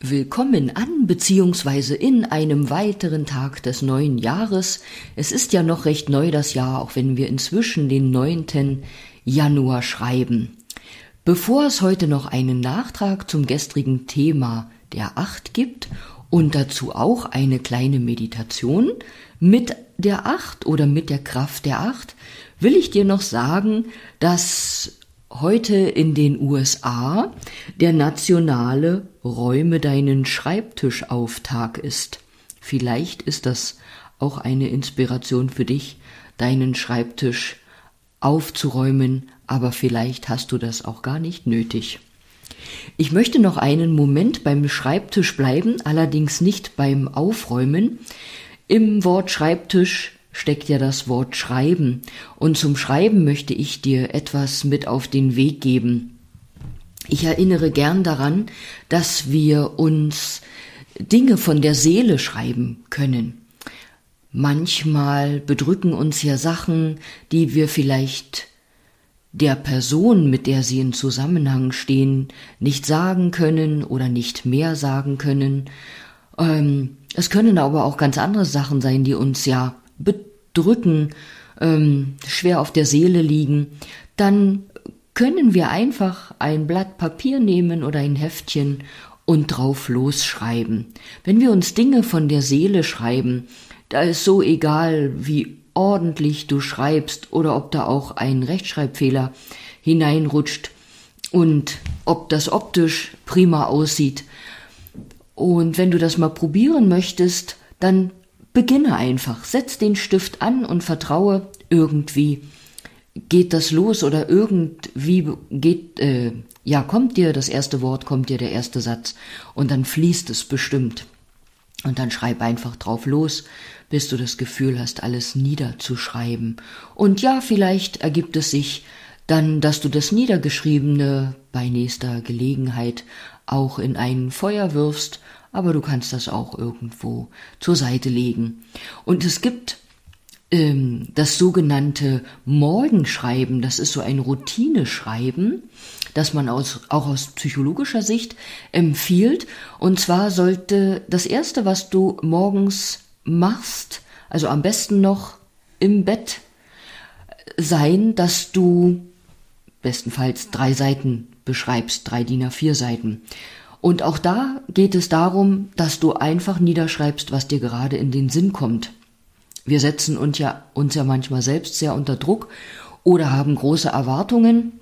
Willkommen an bzw. in einem weiteren Tag des neuen Jahres. Es ist ja noch recht neu das Jahr, auch wenn wir inzwischen den 9. Januar schreiben. Bevor es heute noch einen Nachtrag zum gestrigen Thema der Acht gibt und dazu auch eine kleine Meditation mit der Acht oder mit der Kraft der Acht, will ich dir noch sagen, dass heute in den USA der nationale Räume deinen Schreibtisch auf Tag ist. Vielleicht ist das auch eine Inspiration für dich, deinen Schreibtisch aufzuräumen, aber vielleicht hast du das auch gar nicht nötig. Ich möchte noch einen Moment beim Schreibtisch bleiben, allerdings nicht beim Aufräumen. Im Wort Schreibtisch steckt ja das Wort Schreiben. Und zum Schreiben möchte ich dir etwas mit auf den Weg geben. Ich erinnere gern daran, dass wir uns Dinge von der Seele schreiben können. Manchmal bedrücken uns ja Sachen, die wir vielleicht der Person, mit der sie in Zusammenhang stehen, nicht sagen können oder nicht mehr sagen können. Ähm, es können aber auch ganz andere Sachen sein, die uns ja bedrücken, ähm, schwer auf der Seele liegen, dann können wir einfach ein Blatt Papier nehmen oder ein Heftchen und drauf losschreiben. Wenn wir uns Dinge von der Seele schreiben, da ist so egal, wie ordentlich du schreibst oder ob da auch ein Rechtschreibfehler hineinrutscht und ob das optisch prima aussieht. Und wenn du das mal probieren möchtest, dann Beginne einfach, setz den Stift an und vertraue, irgendwie geht das los oder irgendwie geht, äh, ja, kommt dir das erste Wort, kommt dir der erste Satz und dann fließt es bestimmt. Und dann schreib einfach drauf los, bis du das Gefühl hast, alles niederzuschreiben. Und ja, vielleicht ergibt es sich dann, dass du das Niedergeschriebene bei nächster Gelegenheit auch in ein Feuer wirfst aber du kannst das auch irgendwo zur Seite legen. Und es gibt ähm, das sogenannte Morgenschreiben, das ist so ein Routineschreiben, das man aus, auch aus psychologischer Sicht empfiehlt. Und zwar sollte das Erste, was du morgens machst, also am besten noch im Bett sein, dass du bestenfalls drei Seiten beschreibst, drei DIN A4 Seiten. Und auch da geht es darum, dass du einfach niederschreibst, was dir gerade in den Sinn kommt. Wir setzen uns ja, uns ja manchmal selbst sehr unter Druck oder haben große Erwartungen.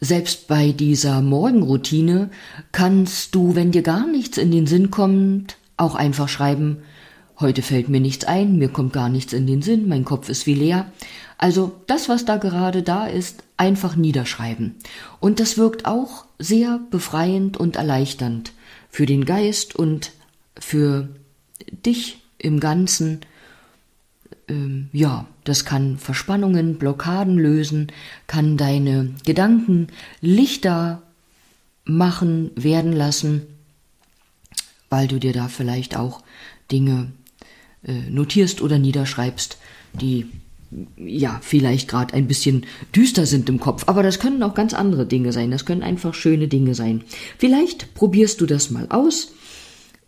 Selbst bei dieser Morgenroutine kannst du, wenn dir gar nichts in den Sinn kommt, auch einfach schreiben, heute fällt mir nichts ein, mir kommt gar nichts in den Sinn, mein Kopf ist wie leer. Also das, was da gerade da ist, einfach niederschreiben. Und das wirkt auch sehr befreiend und erleichternd für den Geist und für dich im Ganzen. Ähm, ja, das kann Verspannungen, Blockaden lösen, kann deine Gedanken lichter machen, werden lassen, weil du dir da vielleicht auch Dinge äh, notierst oder niederschreibst, die ja, vielleicht gerade ein bisschen düster sind im Kopf, aber das können auch ganz andere Dinge sein. Das können einfach schöne Dinge sein. Vielleicht probierst du das mal aus.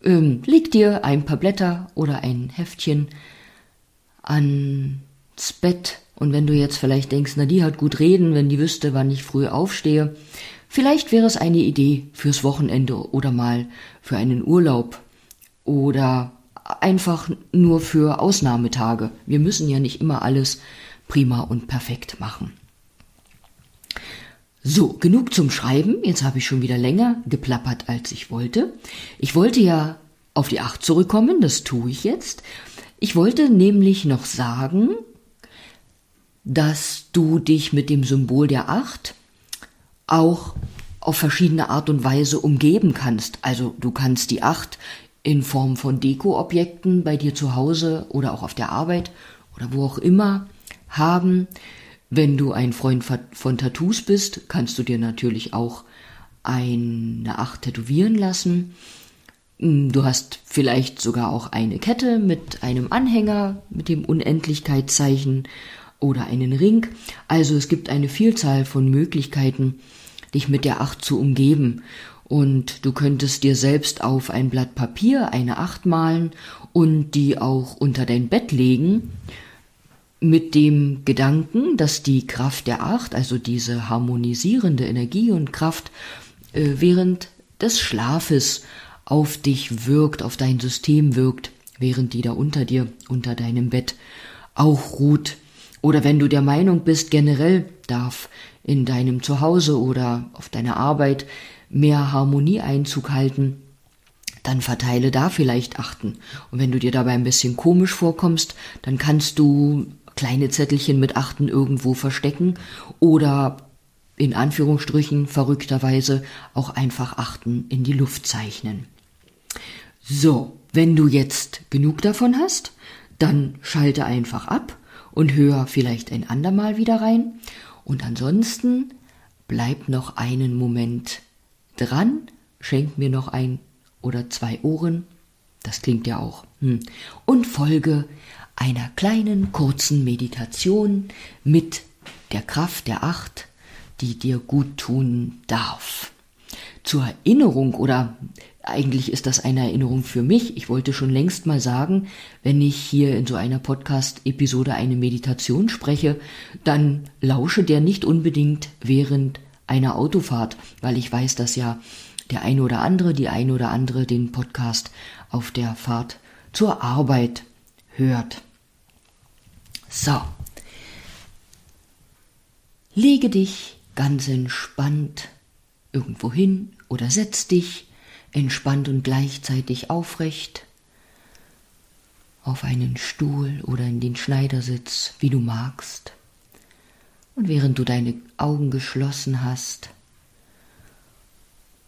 Ähm, leg dir ein paar Blätter oder ein Heftchen ans Bett und wenn du jetzt vielleicht denkst, na die hat gut reden, wenn die wüsste, wann ich früh aufstehe, vielleicht wäre es eine Idee fürs Wochenende oder mal für einen Urlaub oder einfach nur für Ausnahmetage. Wir müssen ja nicht immer alles prima und perfekt machen. So, genug zum Schreiben. Jetzt habe ich schon wieder länger geplappert, als ich wollte. Ich wollte ja auf die Acht zurückkommen, das tue ich jetzt. Ich wollte nämlich noch sagen, dass du dich mit dem Symbol der Acht auch auf verschiedene Art und Weise umgeben kannst. Also du kannst die Acht in Form von Dekoobjekten bei dir zu Hause oder auch auf der Arbeit oder wo auch immer haben. Wenn du ein Freund von Tattoos bist, kannst du dir natürlich auch eine Acht tätowieren lassen. Hm, du hast vielleicht sogar auch eine Kette mit einem Anhänger mit dem Unendlichkeitszeichen oder einen Ring. Also es gibt eine Vielzahl von Möglichkeiten, dich mit der Acht zu umgeben. Und du könntest dir selbst auf ein Blatt Papier eine Acht malen und die auch unter dein Bett legen, mit dem Gedanken, dass die Kraft der Acht, also diese harmonisierende Energie und Kraft, äh, während des Schlafes auf dich wirkt, auf dein System wirkt, während die da unter dir, unter deinem Bett auch ruht. Oder wenn du der Meinung bist, generell darf in deinem Zuhause oder auf deiner Arbeit mehr Harmonie Einzug halten, dann verteile da vielleicht Achten. Und wenn du dir dabei ein bisschen komisch vorkommst, dann kannst du kleine Zettelchen mit Achten irgendwo verstecken oder in Anführungsstrichen verrückterweise auch einfach Achten in die Luft zeichnen. So, wenn du jetzt genug davon hast, dann schalte einfach ab und hör vielleicht ein andermal wieder rein. Und ansonsten bleib noch einen Moment dran, schenk mir noch ein oder zwei Ohren, das klingt ja auch, hm. und folge einer kleinen kurzen Meditation mit der Kraft der Acht, die dir gut tun darf. Zur Erinnerung oder eigentlich ist das eine Erinnerung für mich. Ich wollte schon längst mal sagen, wenn ich hier in so einer Podcast-Episode eine Meditation spreche, dann lausche der nicht unbedingt während einer Autofahrt, weil ich weiß, dass ja der eine oder andere, die eine oder andere den Podcast auf der Fahrt zur Arbeit hört. So. Lege dich ganz entspannt irgendwo hin oder setz dich entspannt und gleichzeitig aufrecht auf einen Stuhl oder in den Schneidersitz, wie du magst. Und während du deine Augen geschlossen hast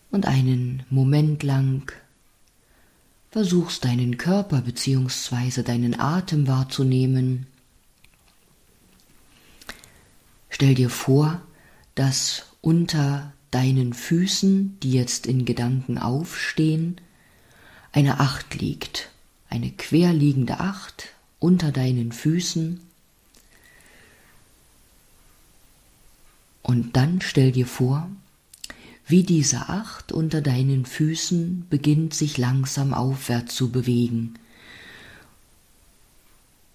und einen Moment lang versuchst deinen Körper bzw. deinen Atem wahrzunehmen, stell dir vor, dass unter deinen Füßen, die jetzt in Gedanken aufstehen, eine Acht liegt, eine querliegende Acht unter deinen Füßen. Und dann stell dir vor, wie diese Acht unter deinen Füßen beginnt sich langsam aufwärts zu bewegen,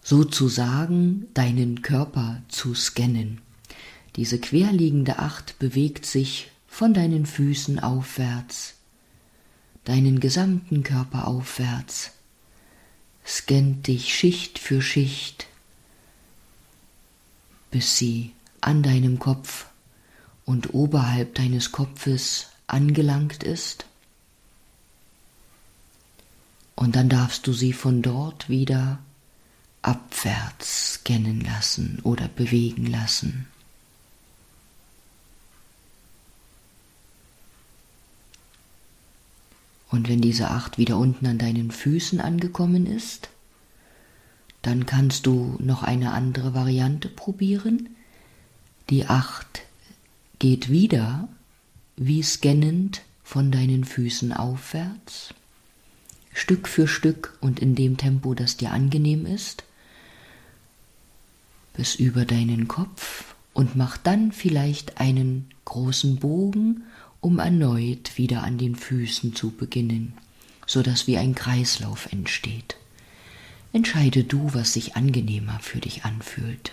sozusagen deinen Körper zu scannen. Diese querliegende Acht bewegt sich von deinen Füßen aufwärts, deinen gesamten Körper aufwärts, scannt dich Schicht für Schicht, bis sie an deinem Kopf und oberhalb deines Kopfes angelangt ist. Und dann darfst du sie von dort wieder abwärts scannen lassen oder bewegen lassen. Und wenn diese Acht wieder unten an deinen Füßen angekommen ist, dann kannst du noch eine andere Variante probieren. Die Acht geht wieder wie scannend von deinen Füßen aufwärts, Stück für Stück und in dem Tempo, das dir angenehm ist, bis über deinen Kopf und macht dann vielleicht einen großen Bogen um erneut wieder an den Füßen zu beginnen, so dass wie ein Kreislauf entsteht. Entscheide du, was sich angenehmer für dich anfühlt.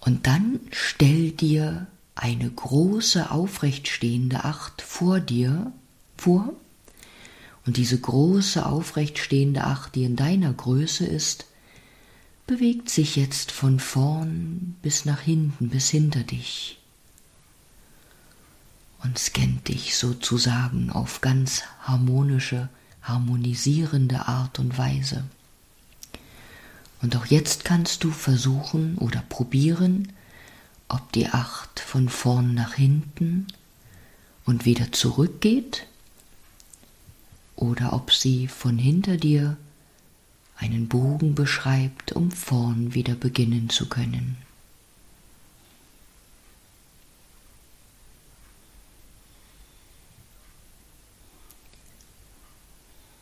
Und dann stell dir eine große aufrechtstehende Acht vor dir vor, und diese große aufrechtstehende Acht, die in deiner Größe ist, bewegt sich jetzt von vorn bis nach hinten, bis hinter dich und scannt dich sozusagen auf ganz harmonische, harmonisierende Art und Weise. Und auch jetzt kannst du versuchen oder probieren, ob die Acht von vorn nach hinten und wieder zurückgeht oder ob sie von hinter dir einen Bogen beschreibt, um vorn wieder beginnen zu können.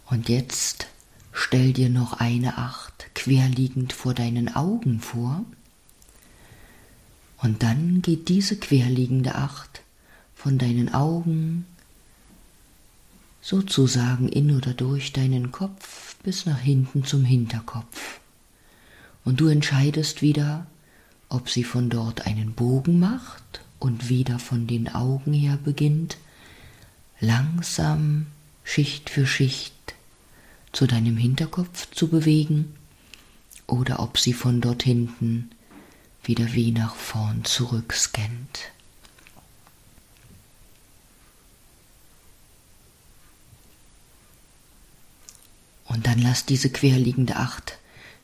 Und jetzt stell dir noch eine Acht querliegend vor deinen Augen vor, Und dann geht diese querliegende Acht von deinen Augen sozusagen in oder durch deinen Kopf bis nach hinten zum Hinterkopf. Und du entscheidest wieder, ob sie von dort einen Bogen macht und wieder von den Augen her beginnt, langsam Schicht für Schicht zu deinem Hinterkopf zu bewegen, oder ob sie von dort hinten wieder wie nach vorn zurück scannt. Und dann lass diese querliegende Acht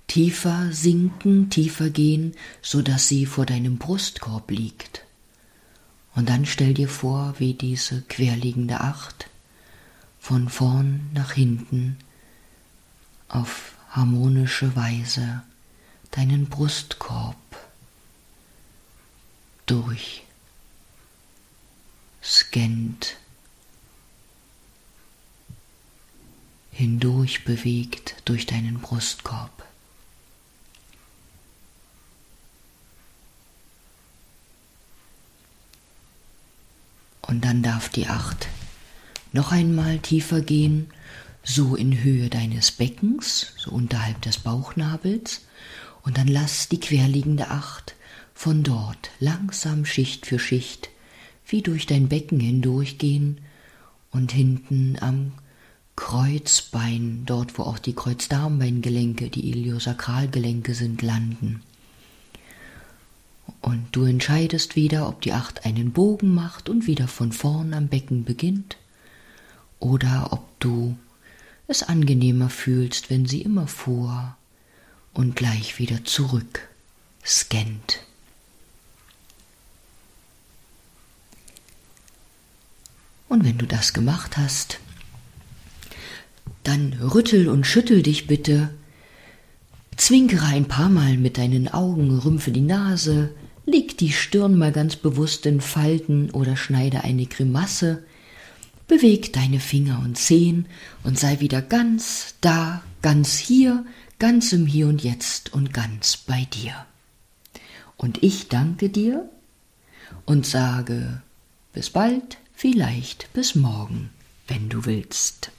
tiefer sinken, tiefer gehen, so dass sie vor deinem Brustkorb liegt. Und dann stell dir vor, wie diese querliegende Acht von vorn nach hinten auf harmonische Weise deinen Brustkorb durch scannt, hindurch bewegt durch deinen Brustkorb. Und dann darf die Acht noch einmal tiefer gehen, so in Höhe deines Beckens, so unterhalb des Bauchnabels, und dann lass die querliegende Acht von dort langsam Schicht für Schicht wie durch dein Becken hindurchgehen und hinten am Kreuzbein, dort wo auch die Kreuzdarmbeingelenke, die Iliosakralgelenke sind, landen. Und du entscheidest wieder, ob die Acht einen Bogen macht und wieder von vorn am Becken beginnt, oder ob du es angenehmer fühlst, wenn sie immer vor und gleich wieder zurück scannt. Und wenn du das gemacht hast, dann rüttel und schüttel dich bitte, zwinkere ein paar Mal mit deinen Augen, rümpfe die Nase, leg die Stirn mal ganz bewusst in Falten oder schneide eine Grimasse, beweg deine Finger und Zehen und sei wieder ganz da, ganz hier, ganz im Hier und Jetzt und ganz bei dir. Und ich danke dir und sage bis bald, vielleicht bis morgen, wenn du willst.